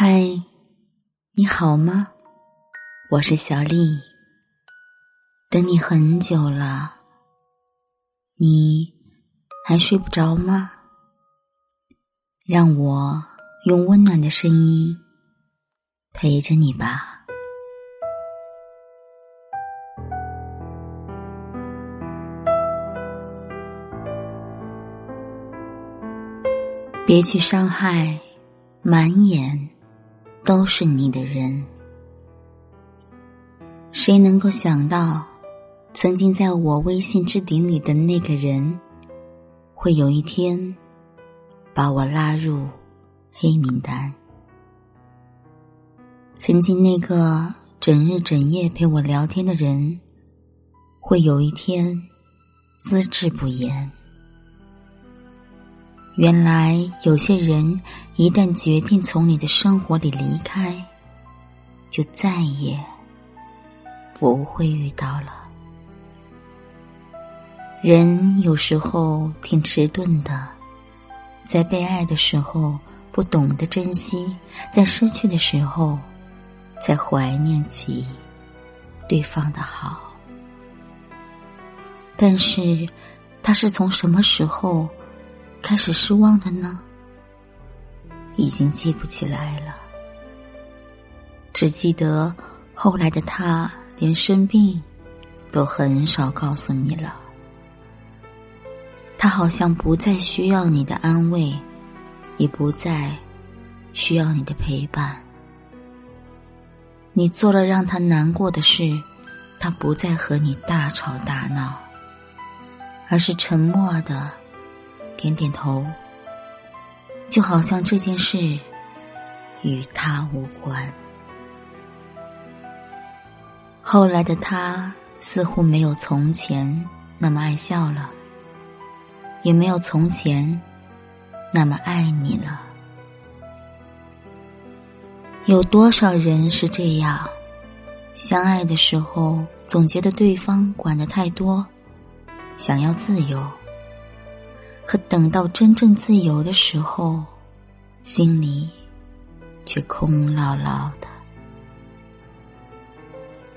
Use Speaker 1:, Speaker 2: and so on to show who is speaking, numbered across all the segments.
Speaker 1: 嗨，你好吗？我是小丽，等你很久了，你还睡不着吗？让我用温暖的声音陪着你吧。别去伤害满眼都是你的人。谁能够想到，曾经在我微信置顶里的那个人，会有一天把我拉入黑名单？曾经那个整日整夜陪我聊天的人，会有一天资质不言？原来有些人一旦决定从你的生活里离开，就再也不会遇到了。人有时候挺迟钝的，在被爱的时候不懂得珍惜，在失去的时候才怀念起对方的好。但是，他是从什么时候？开始失望的呢，已经记不起来了，只记得后来的他连生病都很少告诉你了。他好像不再需要你的安慰，也不再需要你的陪伴。你做了让他难过的事，他不再和你大吵大闹，而是沉默的。点点头，就好像这件事与他无关。后来的他似乎没有从前那么爱笑了，也没有从前那么爱你了。有多少人是这样？相爱的时候总觉得对方管的太多，想要自由。可等到真正自由的时候，心里却空落落的。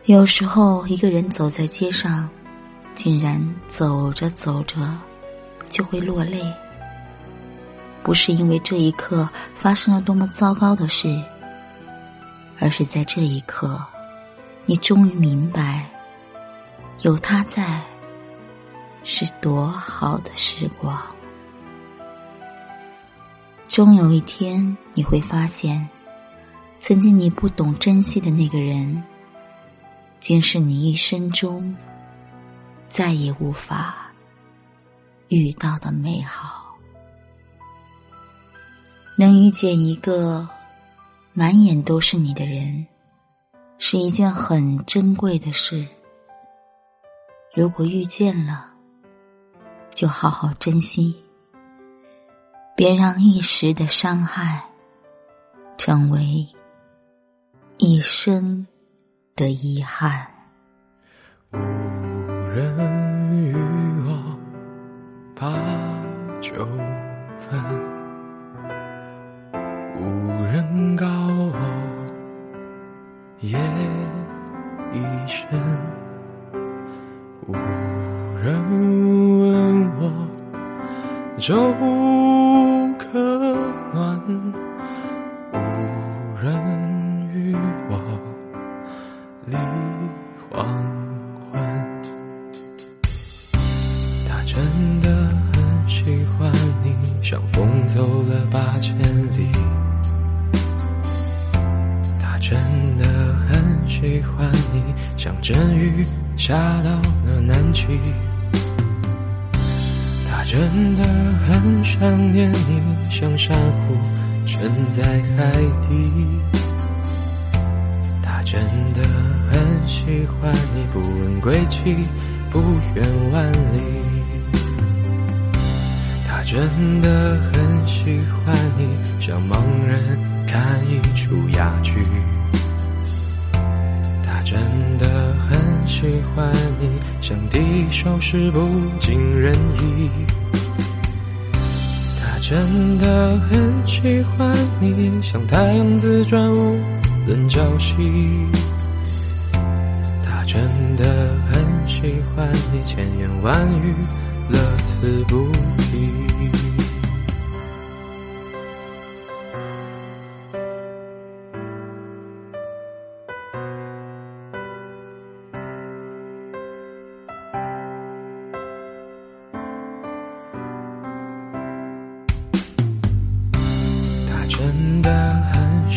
Speaker 1: 有时候，一个人走在街上，竟然走着走着就会落泪。不是因为这一刻发生了多么糟糕的事，而是在这一刻，你终于明白，有他在，是多好的时光。终有一天，你会发现，曾经你不懂珍惜的那个人，竟是你一生中再也无法遇到的美好。能遇见一个满眼都是你的人，是一件很珍贵的事。如果遇见了，就好好珍惜。别让一时的伤害成为一生的遗憾。
Speaker 2: 无人与我把酒分，无人告我夜已深，无人问我粥。与我立黄昏。他真的很喜欢你，像风走了八千里。他真的很喜欢你，像阵雨下到了南极。他真的很想念你，像珊瑚沉在海底。他真的很喜欢你，不问归期，不远万里。他真的很喜欢你，像盲人看一出哑剧。他真的很喜欢你，像第一首诗不尽人意。他真的很喜欢你，像太阳自转无论朝夕。他真的很喜欢你，千言万语乐此不疲。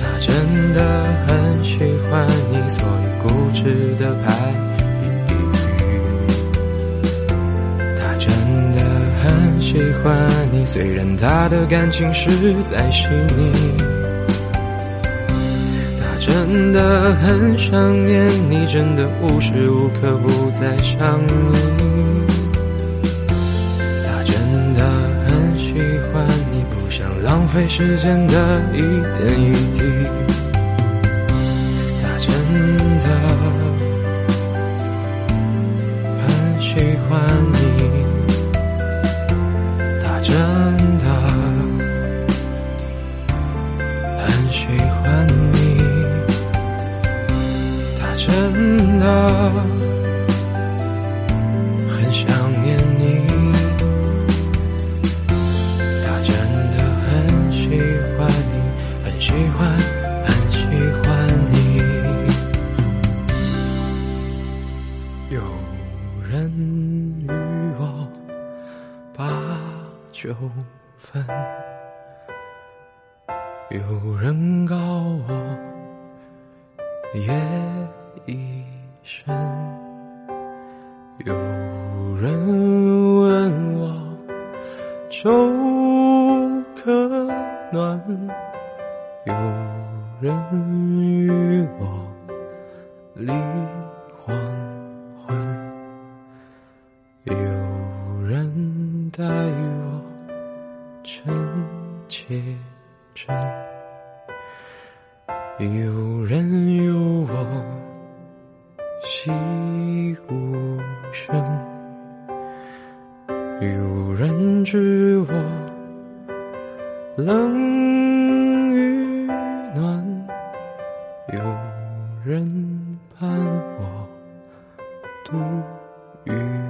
Speaker 2: 他真的很喜欢你，所以固执的排比。他真的很喜欢你，虽然他的感情实在细腻。他真的很想念你，真的无时无刻不在想你。浪费时间的一点一滴。他真的很喜欢你，他真的很喜欢你，他真的有人。与我把酒分，有人告我夜已深，有人问我粥可暖，有人爱我真切，真有人有我。戏无声，有人知我冷与暖，有人伴我度余。